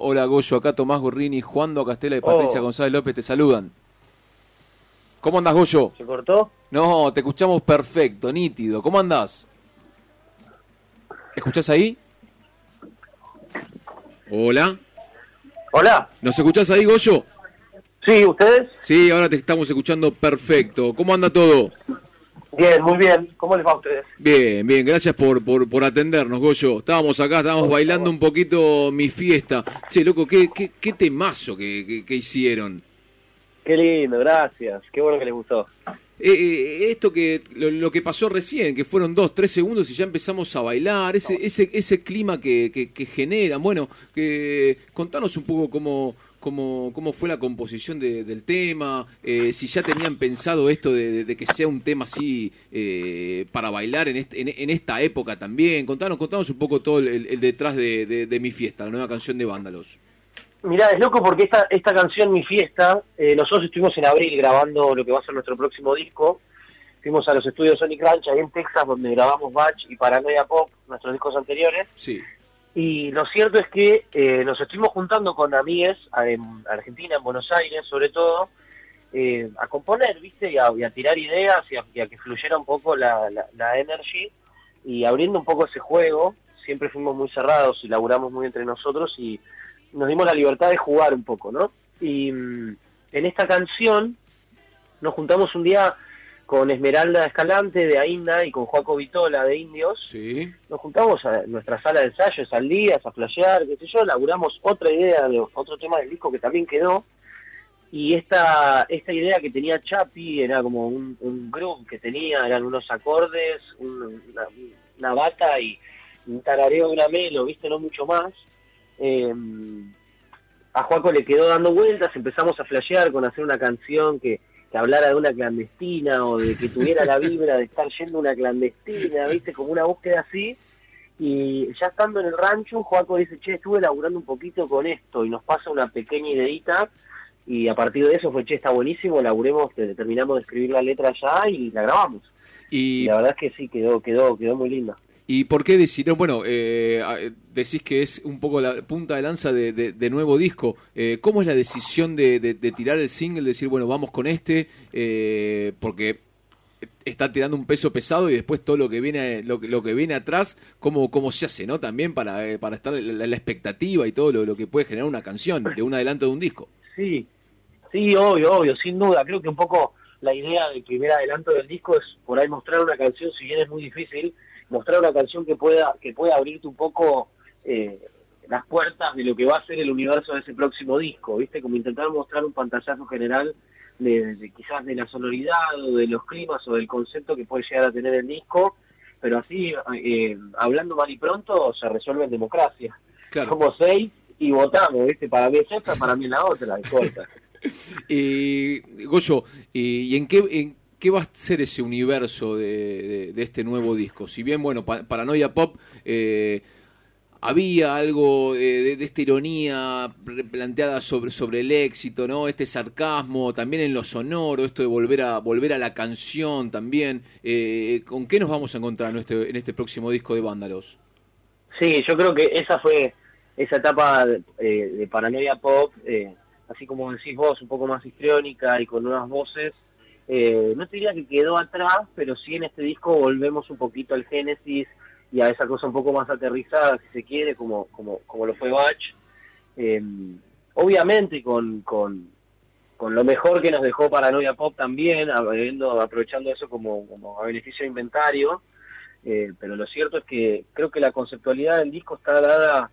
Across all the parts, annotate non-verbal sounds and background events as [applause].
Hola Goyo, acá Tomás Gorrini, Juan Do Castela y Patricia Oh. González López te saludan. ¿Cómo andás Goyo? ¿Se cortó? No, te escuchamos perfecto, nítido. ¿Cómo andás? ¿Escuchás ahí? Hola. Hola. ¿Nos escuchás ahí, Goyo? Sí, ¿ustedes? Sí, ahora te estamos escuchando perfecto. ¿Cómo anda todo? Bien, muy bien. ¿Cómo les va a ustedes? Bien, bien, gracias por, por, por atendernos, Goyo. Estábamos acá, estábamos bailando un poquito mi fiesta. Che, loco, qué, qué, qué temazo que, que, que hicieron. Qué lindo, gracias. Qué bueno que les gustó. Eh, eh, esto que lo, lo que pasó recién, que fueron dos, tres segundos y ya empezamos a bailar, ese, ese, ese clima que, que, que generan. Bueno, que contanos un poco cómo, cómo, cómo fue la composición de- del tema, eh, si ya tenían pensado esto de, de- de que sea un tema así eh, para bailar en, este- en, en esta época también. Contanos, contanos un poco todo el, detrás de, de- de Mi Fiesta, la nueva canción de Vándalos. Mirá, es loco porque esta, esta canción, Mi Fiesta, eh, nosotros estuvimos en abril grabando lo que va a ser nuestro próximo disco. Fuimos a los estudios Sonic Ranch ahí en Texas, donde grabamos Batch y Paranoia Pop, nuestros discos anteriores. Sí. Y lo cierto es que eh, nos estuvimos juntando con amigues a- en Argentina, en Buenos Aires, sobre todo, eh, a componer, ¿viste? Y a, tirar ideas y a, y a que fluyera un poco la, la, la energy y abriendo un poco ese juego. Siempre fuimos muy cerrados y laburamos muy entre nosotros y nos dimos la libertad de jugar un poco, ¿no? Y mm, en esta canción nos juntamos un día con Esmeralda Escalante de Ainda y con Joaco Vitola de Indios Sí. nos juntamos a nuestra sala de ensayos al día, a flashear, qué sé yo, laburamos otra idea de otro tema del disco que también quedó. Y esta, esta idea que tenía Chapi era como un, un groove que tenía, eran unos acordes, un- una, una bata y un tarareo de una melo, viste, no mucho más. Eh, a Juaco le quedó dando vueltas, empezamos a flashear con hacer una canción que, que hablara de una clandestina o de que tuviera la vibra de estar yendo una clandestina, viste, como una búsqueda así. Y ya estando en el rancho, Joaco dice, che, estuve laburando un poquito con esto y nos pasa una pequeña ideita y a partir de eso fue, che, está buenísimo, laburemos, te- terminamos de escribir la letra ya y la grabamos. Y Y, la verdad es que sí, quedó, quedó, quedó muy linda. ¿Y por qué decidieron? Bueno, eh, a- decís que es un poco la punta de lanza de, de- nuevo disco. Eh, ¿Cómo es la decisión de, de- tirar el single, decir, bueno, vamos con este? Eh, porque está tirando un peso pesado y después todo lo que viene lo, lo que viene atrás, ¿cómo, cómo se hace, no? También para, eh, para estar la, la expectativa y todo lo, lo que puede generar una canción de un adelanto de un disco. Sí, sí, obvio, obvio, sin duda. Creo que un poco la idea del primer adelanto del disco es por ahí mostrar una canción, si bien es muy difícil, mostrar una canción que pueda que pueda abrirte un poco eh, las puertas de lo que va a ser el universo de ese próximo disco, ¿viste? Como intentar mostrar un pantallazo general de, de quizás de la sonoridad o de los climas o del concepto que puede llegar a tener el disco, pero así, eh, hablando mal y pronto, se resuelve en democracia. Claro. Somos seis y votamos, ¿viste? Para mí es esta, para mí es la otra, y corta. [laughs] Y Goyo, ¿y, y en qué en qué va a ser ese universo de, de- de este nuevo disco? Si bien, bueno, Pa- Paranoia Pop eh, había algo de, de- esta ironía planteada sobre, sobre el éxito, ¿no? Este sarcasmo, también en lo sonoro, esto de volver a volver a la canción también. Eh, ¿Con qué nos vamos a encontrar en este, en este próximo disco de Vándalos? Sí, yo creo que esa fue esa etapa eh, de paranoia pop, eh, así como decís vos, un poco más histriónica y con nuevas voces. Eh, no te diría que quedó atrás, pero sí en este disco volvemos un poquito al génesis y a esa cosa un poco más aterrizada, si se quiere, como, como, como lo fue Bach. Eh, obviamente con, con, con lo mejor que nos dejó Paranoia Pop también, habiendo, aprovechando eso como, como a beneficio de inventario. Eh, pero lo cierto es que creo que la conceptualidad del disco está dada,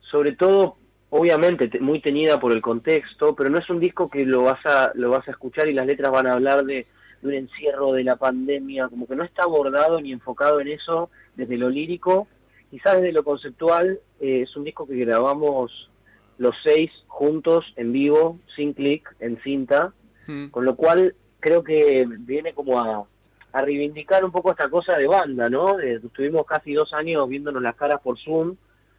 sobre todo, obviamente, te- muy tenida por el contexto, pero no es un disco que lo vas a, lo vas a escuchar y las letras van a hablar de, de un encierro de la pandemia, como que no está abordado ni enfocado en eso desde lo lírico, quizás desde lo conceptual, eh, es un disco que grabamos los seis juntos, en vivo, sin clic, en cinta, Mm. con lo cual creo que viene como a, a reivindicar un poco esta cosa de banda, ¿no? De- estuvimos casi dos años viéndonos las caras por Zoom,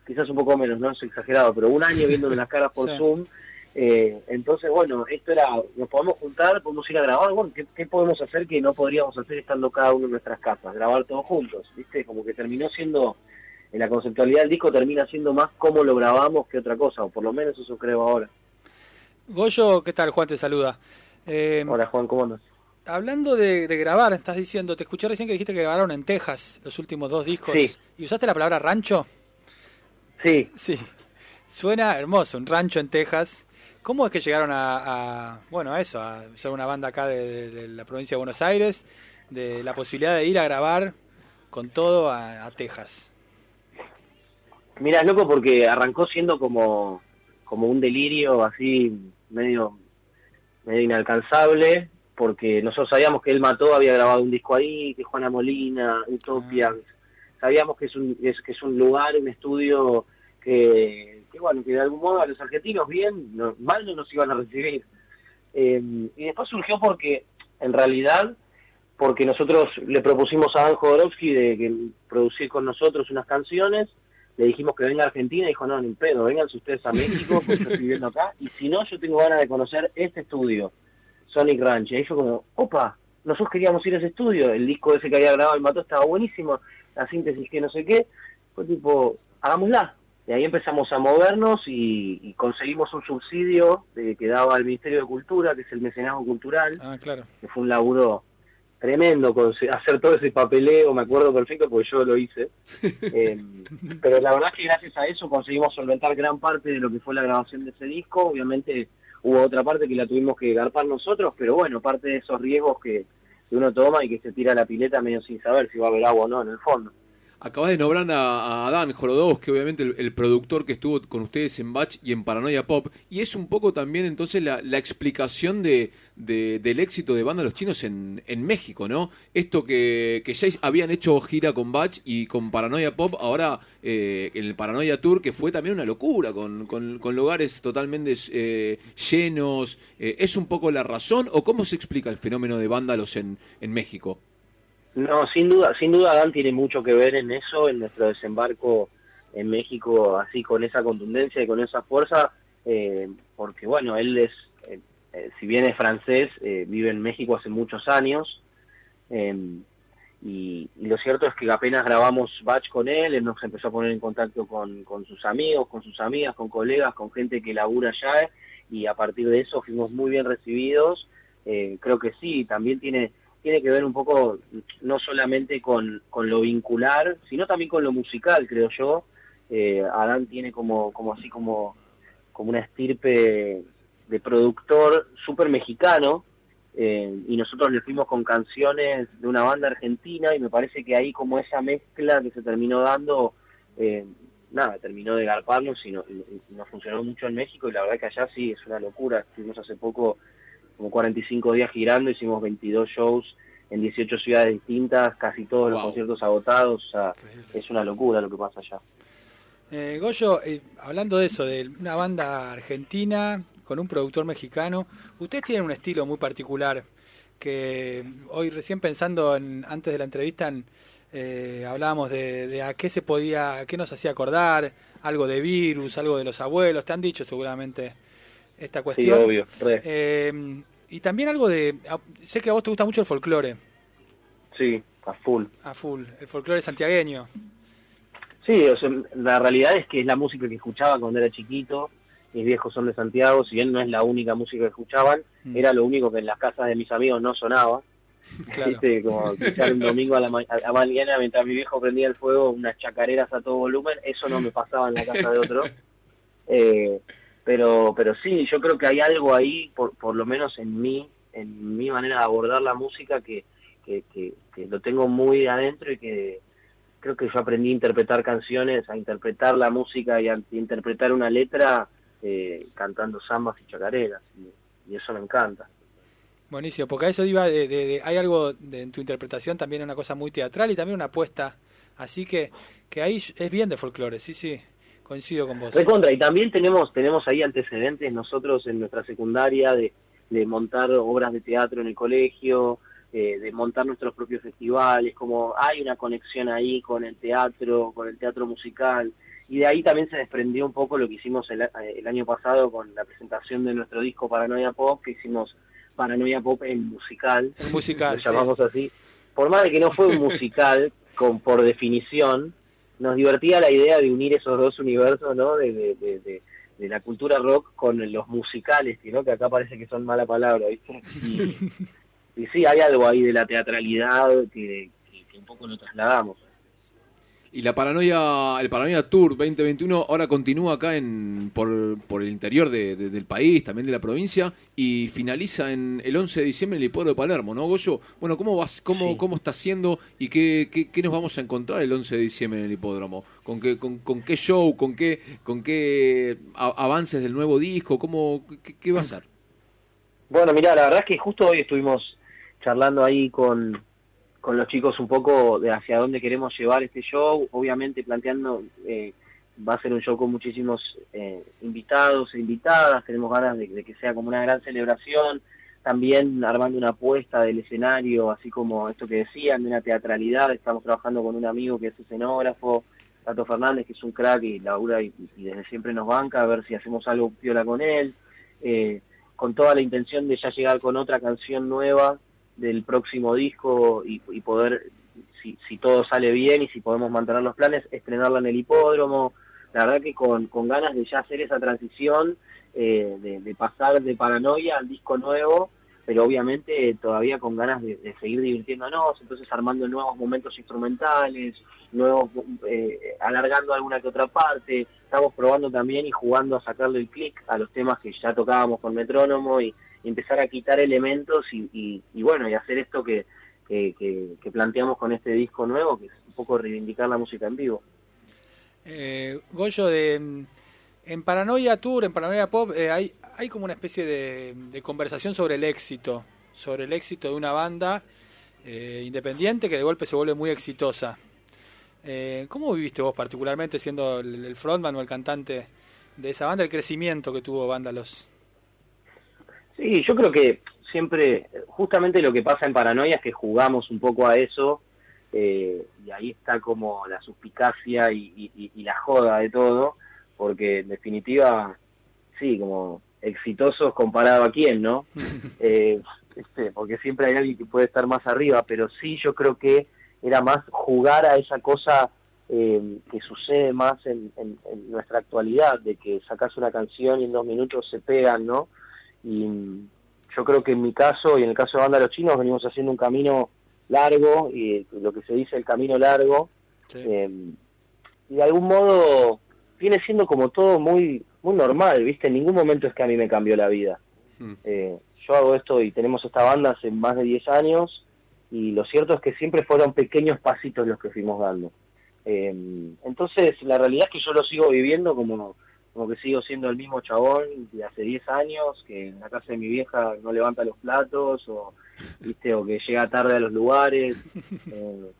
quizás un poco menos, no es exagerado, pero un año [laughs] viéndonos las caras por Sí. Zoom. Eh, entonces, bueno, esto era, nos podemos juntar, podemos ir a grabar, bueno, ¿qué, qué podemos hacer que no podríamos hacer estando cada uno en nuestras casas? Grabar todos juntos, ¿viste? Como que terminó siendo en la conceptualidad del disco termina siendo más cómo lo grabamos que otra cosa, o por lo menos eso creo ahora. Goyo, ¿qué tal? Juan te saluda. Eh, Hola Juan, ¿cómo andas? Hablando de, grabar, estás diciendo, te escuché recién que dijiste que grabaron en Texas los últimos dos discos. Sí. ¿Y usaste la palabra rancho? Sí. Sí. Suena hermoso, un rancho en Texas. ¿Cómo es que llegaron a, bueno, a eso, a ser una banda acá de, la provincia de Buenos Aires, de la posibilidad de ir a grabar con todo a, Texas? Mira, es loco porque arrancó siendo como, como un delirio así medio, medio inalcanzable, porque nosotros sabíamos que él mató, había grabado un disco ahí, que Juana Molina, Utopia, ah. Sabíamos que es un, es, que es un lugar, un estudio que, que, bueno, que de algún modo a los argentinos bien, mal no nos iban a recibir. Eh, y después surgió porque, en realidad, porque nosotros le propusimos a Dan Jodorowsky de que producir con nosotros unas canciones, le dijimos que venga a Argentina y dijo, no, ni pedo, vengan ustedes a [laughs] México, porque yo estoy viviendo acá, y si no, yo tengo ganas de conocer este estudio. Sonic Ranch. Y ahí fue como, opa, nosotros queríamos ir a ese estudio, el disco ese que había grabado el Mató estaba buenísimo, la síntesis que no sé qué, fue tipo, hagámosla. Y ahí empezamos a movernos y, conseguimos un subsidio de, que daba el Ministerio de Cultura, que es el mecenazgo cultural, ah, claro. que fue un laburo tremendo hacer todo ese papeleo, me acuerdo perfecto porque yo lo hice. [laughs] Eh, pero la verdad es que gracias a eso conseguimos solventar gran parte de lo que fue la grabación de ese disco. Obviamente Hubo otra parte que la tuvimos que garpar nosotros, pero bueno, parte de esos riesgos que, uno toma y que se tira la pileta medio sin saber si va a haber agua o no en el fondo. Acabas de nombrar a, a Dan que obviamente el, productor que estuvo con ustedes en Batch y en Paranoia Pop, y es un poco también entonces la, explicación de, del éxito de Banda Los Chinos en, en México, ¿no? Esto que, ya habían hecho gira con Batch y con Paranoia Pop, ahora eh, el Paranoia Tour, que fue también una locura, con, con, lugares totalmente eh, llenos. Eh, ¿Es un poco la razón o cómo se explica el fenómeno de Vándalos en, en México? No, sin duda, sin duda Dan tiene mucho que ver en eso, en nuestro desembarco en México, así con esa contundencia y con esa fuerza, eh, porque bueno, él es, eh, eh, si bien es francés, vive en México hace muchos años, em, y, lo cierto es que apenas grabamos Batch con él, él nos empezó a poner en contacto con, con sus amigos, con sus amigas, con colegas, con gente que labura allá, y a partir de eso fuimos muy bien recibidos, creo que sí, también tiene tiene que ver un poco no solamente con, con lo vincular, sino también con lo musical, creo yo. Eh, Adán tiene como, como así como, como una estirpe de productor súper mexicano, eh, y nosotros le fuimos con canciones de una banda argentina, y me parece que ahí como esa mezcla que se terminó dando, eh, nada, terminó de garparnos y, no, nos funcionó mucho en México, y la verdad que allá sí es una locura. Estuvimos hace poco como 45 días girando, hicimos 22 shows en 18 ciudades distintas, casi todos los conciertos agotados, o sea, es una locura lo que pasa allá. Eh, Goyo, eh, hablando de eso, de una banda argentina con un productor mexicano, ustedes tienen un estilo muy particular que hoy recién pensando en, antes de la entrevista eh, hablábamos de, a qué se podía, a qué nos hacía acordar, algo de virus, algo de los abuelos, te han dicho seguramente esta cuestión. Sí, obvio. Eh, y también algo de... Sé que a vos te gusta mucho el folclore. Sí, a full. A full, el folclore santiagueño. Sí, o sea, la realidad es que es la música que escuchaba cuando era chiquito. Mis viejos son de Santiago, si bien no es la única música que escuchaban, mm. era lo único que en las casas de mis amigos no sonaba. Claro. [laughs] Como escuchar un domingo a la, mañana mientras mi viejo prendía el fuego unas chacareras a todo volumen, eso no me pasaba en la casa de otro. [laughs] Eh, pero pero sí yo creo que hay algo ahí por, por lo menos en mí en mi manera de abordar la música que, que, que, lo tengo muy adentro y que creo que yo aprendí a interpretar canciones a interpretar la música y a, interpretar una letra eh, cantando zambas y chacareras y, eso me encanta. Buenísimo porque a eso iba de, hay algo de, en tu interpretación también una cosa muy teatral y también una apuesta. Así que que ahí es bien de folclore sí sí coincido con vos. Recontra, y también tenemos, tenemos ahí antecedentes nosotros en nuestra secundaria de, de montar obras de teatro en el colegio, eh, de montar nuestros propios festivales, como hay una conexión ahí con el teatro, con el teatro musical, y de ahí también se desprendió un poco lo que hicimos el, el año pasado con la presentación de nuestro disco Paranoia Pop, que hicimos Paranoia Pop en musical, en musical, lo llamamos así, por más de que no fue un musical con por definición, nos divertía la idea de unir esos dos universos, ¿no? De, de, la cultura rock con los musicales, ¿no? Que acá parece que son mala palabra, ¿viste? Y, [laughs] y sí, hay algo ahí de la teatralidad que, que un poco lo trasladamos. Y la paranoia, el Paranoia Tour 2021 ahora continúa acá en por, por el interior del país, también de la provincia, y finaliza en el 11 de diciembre en el Hipódromo de Palermo, ¿no, Goyo? Bueno, ¿cómo vas, cómo, cómo está haciendo y qué, qué, nos vamos a encontrar el 11 de diciembre en el hipódromo? ¿Con qué, con, con qué show, con qué, con qué avances del nuevo disco? ¿Cómo, qué, va a ser? Bueno, mira, la verdad es que justo hoy estuvimos charlando ahí con con los chicos un poco de hacia dónde queremos llevar este show, obviamente planteando, eh, va a ser un show con muchísimos eh, invitados e invitadas, tenemos ganas de, que sea como una gran celebración, también armando una apuesta del escenario, así como esto que decían, de una teatralidad, estamos trabajando con un amigo que es escenógrafo, Tato Fernández, que es un crack y labura y, y desde siempre nos banca, a ver si hacemos algo piola con él, eh, con toda la intención de ya llegar con otra canción nueva, del próximo disco y, poder, si, si, todo sale bien y si podemos mantener los planes, estrenarla en el hipódromo. La verdad que con, con ganas de ya hacer esa transición, eh, de, pasar de paranoia al disco nuevo, pero obviamente todavía con ganas de, seguir divirtiéndonos, entonces armando nuevos momentos instrumentales, nuevos eh, alargando alguna que otra parte, estamos probando también y jugando a sacarle el clic a los temas que ya tocábamos con metrónomo y, empezar a quitar elementos y, bueno, y hacer esto que, que, planteamos con este disco nuevo, que es un poco reivindicar la música en vivo. Eh, Goyo, de, en Paranoia Tour, en Paranoia Pop, eh, hay, hay como una especie de, conversación sobre el éxito, sobre el éxito de una banda eh, independiente que de golpe se vuelve muy exitosa. Eh, ¿Cómo viviste vos particularmente siendo el, el, frontman o el cantante de esa banda, el crecimiento que tuvo Vándalos? Sí, yo creo que siempre, justamente lo que pasa en Paranoia es que jugamos un poco a eso, eh, y ahí está como la suspicacia y, la joda de todo, porque en definitiva, sí, como exitosos comparado a quién, ¿no? [laughs] eh, este, porque siempre hay alguien que puede estar más arriba, pero sí yo creo que era más jugar a esa cosa eh, que sucede más en, en, nuestra actualidad, de que sacas una canción y en dos minutos se pegan, ¿no? Y yo creo que en mi caso y en el caso de Banda Los Chinos venimos haciendo un camino largo, y lo que se dice el camino largo, eh, y de algún modo viene siendo como todo muy muy normal, ¿viste? En ningún momento es que a mí me cambió la vida. Hmm. Eh, yo hago esto y tenemos esta banda hace más de 10 años y lo cierto es que siempre fueron pequeños pasitos los que fuimos dando. Eh, entonces, la realidad es que yo lo sigo viviendo como como que sigo siendo el mismo chabón de hace 10 años, que en la casa de mi vieja no levanta los platos, o, ¿viste? o que llega tarde a los lugares. [laughs] Eh,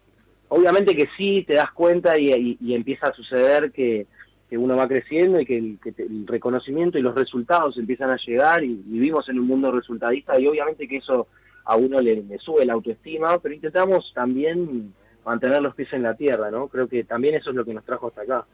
obviamente que sí, te das cuenta y, empieza a suceder que, uno va creciendo y que, el, reconocimiento y los resultados empiezan a llegar y vivimos en un mundo resultadista y obviamente que eso a uno le, le sube la autoestima, pero intentamos también mantener los pies en la tierra, ¿no? Creo que también eso es lo que nos trajo hasta acá.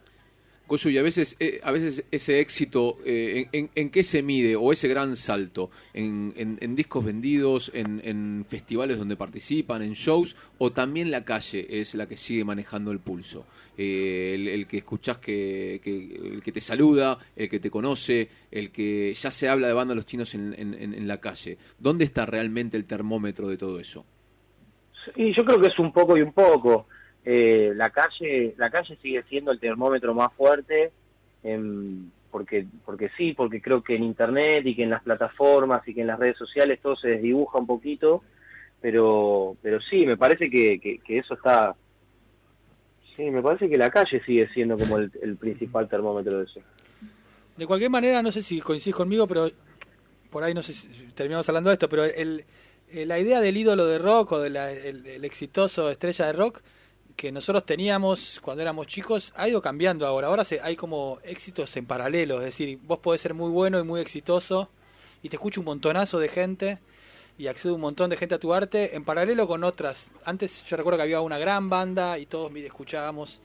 Goyo, y a veces, eh, a veces ese éxito, eh, en, en, qué se mide? ¿O ese gran salto? ¿En, en discos vendidos, en, festivales donde participan, en shows? ¿O también la calle es la que sigue manejando el pulso? Eh, el, que escuchás que, el que te saluda, el que te conoce, el que ya se habla de banda los chinos en, la calle. ¿Dónde está realmente el termómetro de todo eso? Sí, yo creo que es un poco y un poco eh, la calle la calle sigue siendo el termómetro más fuerte porque porque sí porque creo que en internet y que en las plataformas y que en las redes sociales todo se desdibuja un poquito pero pero sí me parece que, que, eso está sí me parece que la calle sigue siendo como el, principal termómetro de eso. De cualquier manera no sé si coincidís conmigo pero por ahí no sé si terminamos hablando de esto pero el, la idea del ídolo de rock o del el exitoso estrella de rock que nosotros teníamos cuando éramos chicos ha ido cambiando ahora. Ahora se, hay como éxitos en paralelo, es decir, vos podés ser muy bueno y muy exitoso y te escucha un montonazo de gente y accede un montón de gente a tu arte en paralelo con otras. Antes yo recuerdo que había una gran banda y todos escuchábamos.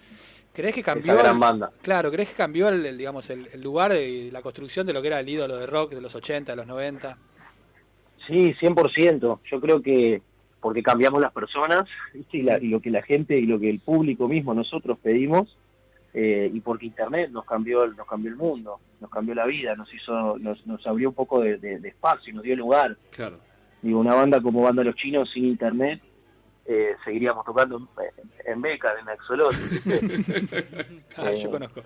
¿Crees que cambió? gran banda. Claro, ¿crees que cambió el, digamos el, lugar y la construcción de lo que era el ídolo de rock de los 80, de los 90? Sí, 100%. Yo creo que porque cambiamos las personas y, lo que la gente y lo que el público mismo nosotros pedimos. eh, y porque Internet nos cambió, nos cambió el mundo, nos cambió la vida, nos hizo, nos, nos abrió un poco de, de, espacio, nos dio lugar. Claro. Digo, una banda como Banda Los Chinos sin Internet eh, seguiríamos tocando en, en Beca, en Axolot. [laughs] [laughs] ah, yo conozco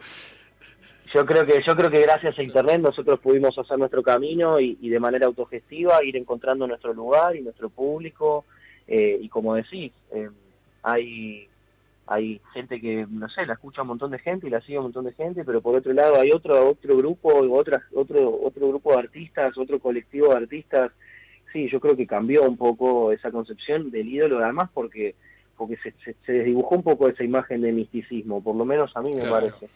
yo creo que yo creo que gracias a internet nosotros pudimos hacer nuestro camino y, de manera autogestiva ir encontrando nuestro lugar y nuestro público eh, y como decís eh, hay hay gente que no sé la escucha un montón de gente y la sigue un montón de gente pero por otro lado hay otro otro grupo otras otro otro grupo de artistas otro colectivo de artistas. Sí yo creo que cambió un poco esa concepción del ídolo además porque porque se, se, desdibujó un poco esa imagen de misticismo por lo menos a mí me parece.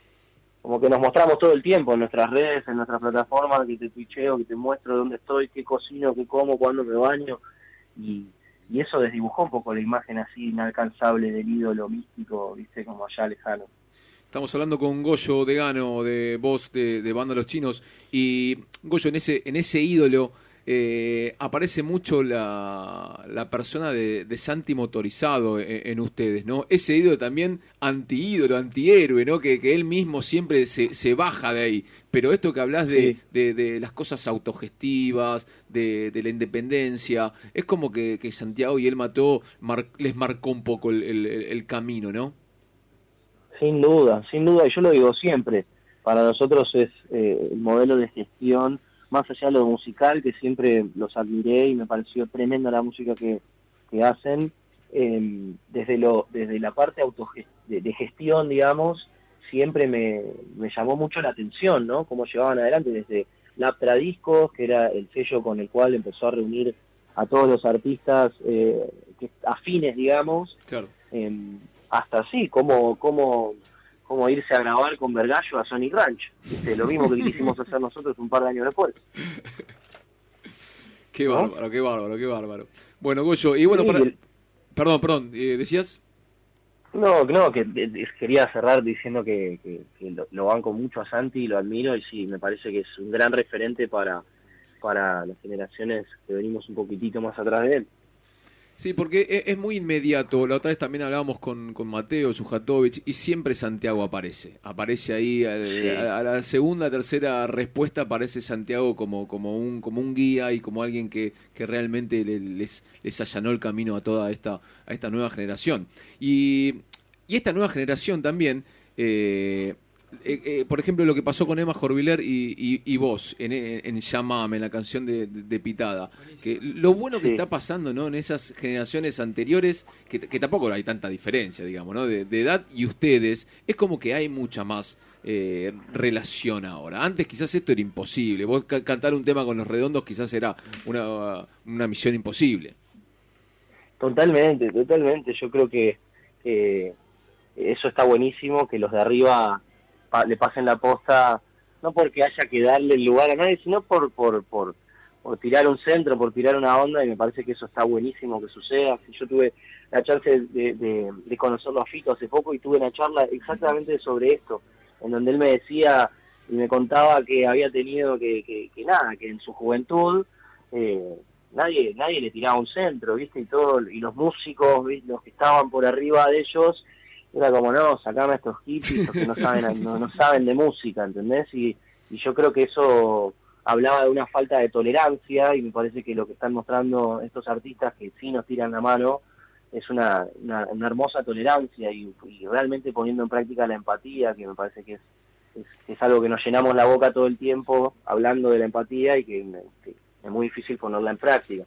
Como que nos mostramos todo el tiempo en nuestras redes, en nuestras plataformas, que te twitcheo, que te muestro dónde estoy, qué cocino, qué como, cuándo me baño, y, y eso desdibujó un poco la imagen así inalcanzable del ídolo místico, viste, como allá lejano. Estamos hablando con Goyo Degano, de voz de, de Banda Los Chinos, y Goyo, en ese, en ese ídolo eh, aparece mucho la, la persona de, Santi motorizado en, ustedes, ¿no? Ese ídolo también anti-ídolo, antihéroe, ¿no? Que, él mismo siempre se, se, baja de ahí. Pero esto que hablas de, de, las cosas autogestivas, de, la independencia, es como que, Santiago y él mató, les marcó un poco el, el, camino, ¿no? Sin duda, sin duda, y yo lo digo siempre, para nosotros es eh, el modelo de gestión más allá de lo musical, que siempre los admiré y me pareció tremenda la música que, hacen, em, desde, lo, desde la parte auto de, gestión, digamos, siempre me, llamó mucho la atención, ¿no? Cómo llevaban adelante desde Laptra Discos, que era el sello con el cual empezó a reunir a todos los artistas eh, afines, digamos, em, hasta así, como, como como irse a grabar con Vergallo a Sonic Ranch. Lo mismo que quisimos [laughs] hacer nosotros un par de años después. [laughs] Qué bárbaro, qué bárbaro, qué bárbaro. Bueno, Goyo, y bueno, perdón, perdón, eh, ¿decías? No, no, que quería cerrar diciendo que, lo, lo, banco mucho a Santi, lo admiro y sí, me parece que es un gran referente para, para las generaciones que venimos un poquitito más atrás de él. Sí, porque e, es muy inmediato. La otra vez también hablábamos con, con Mateo Sujatovic y siempre Santiago aparece. Aparece ahí a, la segunda, tercera respuesta aparece Santiago como, como, un, como un guía y como alguien que, que realmente les, les allanó el camino a toda esta, a esta nueva generación. Y, y esta nueva generación también... Eh, eh, eh, por ejemplo, lo que pasó con Emma Jorviler y, y, vos en, en Llamame, en la canción de, Pitada. Que lo bueno que está pasando ¿no? en esas generaciones anteriores, que, tampoco hay tanta diferencia, digamos, ¿no? de, edad y ustedes, es como que hay mucha más eh, relación ahora. Antes quizás esto era imposible. Vos cantar un tema con los redondos quizás era una, una misión imposible. Totalmente, totalmente. Yo creo que eso está buenísimo, que los de arriba le pasen la posta, no porque haya que darle el lugar a nadie, sino por, por, por, tirar un centro, por tirar una onda, y me parece que eso está buenísimo que suceda. Yo tuve la chance de, de, conocerlo a Fito hace poco y tuve una charla exactamente sobre esto, en donde él me decía y me contaba que había tenido que, que, nada, que en su juventud eh, nadie nadie le tiraba un centro, ¿viste? Y todo y los músicos, los que estaban por arriba de ellos era como, no, sacame a estos hippies que no saben, [laughs] no, saben de música, ¿entendés? Y, y yo creo que eso hablaba de una falta de tolerancia y me parece que lo que están mostrando estos artistas que sí nos tiran la mano es una, una, hermosa tolerancia y, realmente poniendo en práctica la empatía, que me parece que es, es, algo que nos llenamos la boca todo el tiempo hablando de la empatía y que, que es muy difícil ponerla en práctica.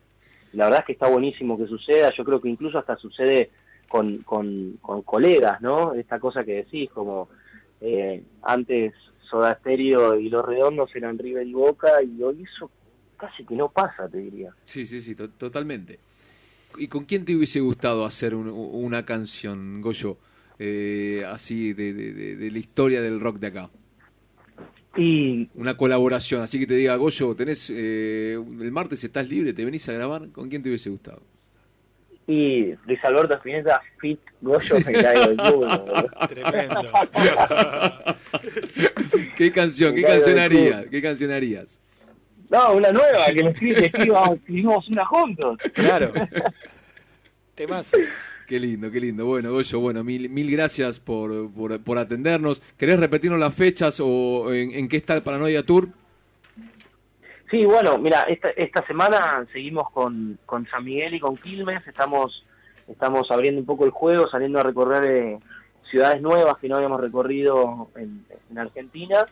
La verdad es que está buenísimo que suceda, yo creo que incluso hasta sucede con, con, colegas, ¿no? Esta cosa que decís, como eh, antes Soda Stereo y Los Redondos eran River y Boca, y hoy eso casi que no pasa, te diría. Sí, sí, sí, totalmente. ¿Y con quién te hubiese gustado hacer una canción, Goyo, eh, así de, de, la historia del rock de acá? Y... Una colaboración, así que te diga, Goyo, tenés eh, el martes estás libre, te venís a grabar, ¿con quién te hubiese gustado? Y Luis Alberto Spinetta, Fit Goyo, me caigo el culo. [laughs] Tremendo. [laughs] ¿Qué canción? ¿Qué canción harías? ¿Qué canción harías? No, una nueva, que le escribimos una juntos. Claro. [laughs] Temas. Qué lindo, qué lindo. Bueno, Goyo, bueno, mil, mil gracias por, por, atendernos. ¿Querés repetirnos las fechas o en, qué está el Paranoia Tour? Sí, bueno, mira, esta, esta semana seguimos con, con San Miguel y con Quilmes. Estamos, estamos abriendo un poco el juego, saliendo a recorrer eh, ciudades nuevas que no habíamos recorrido en, Argentina.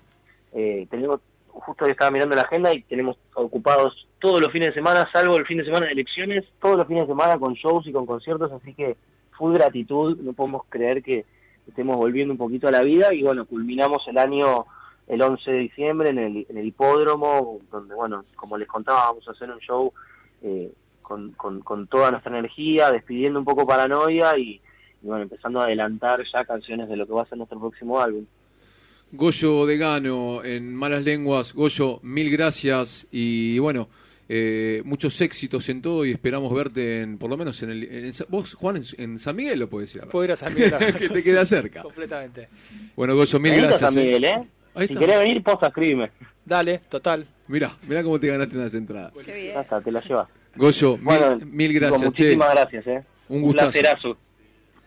Eh, tenemos, justo hoy estaba mirando la agenda y tenemos ocupados todos los fines de semana, salvo el fin de semana de elecciones, todos los fines de semana con shows y con conciertos, así que full gratitud, no podemos creer que estemos volviendo un poquito a la vida y bueno, culminamos el año el 11 de diciembre en el, en el hipódromo, donde bueno, como les contaba, vamos a hacer un show eh, con, con, toda nuestra energía, despidiendo un poco paranoia y, y bueno, empezando a adelantar ya canciones de lo que va a ser nuestro próximo álbum. Goyo de Gano en Malas Lenguas. Goyo, mil gracias y bueno, eh, muchos éxitos en todo y esperamos verte en, por lo menos en el... vos, Juan, en, San Miguel lo puedes ir. Puedo ir a San Miguel. [laughs] que te queda cerca. Completamente. Bueno, Goyo, mil gracias. San eh. Miguel, ¿eh? Si querés venir, posta, escríbeme. Dale, total. Mirá, mirá cómo te ganaste unas entradas. Qué bien. te la llevas. Goyo, mil, gracias. muchísimas gracias, ¿eh? Un, un placerazo.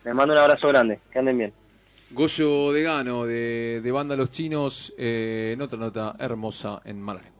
Les mando un abrazo grande. Que anden bien. Goyo Degano de, de Banda Los Chinos, eh, en otra nota hermosa en Málaga.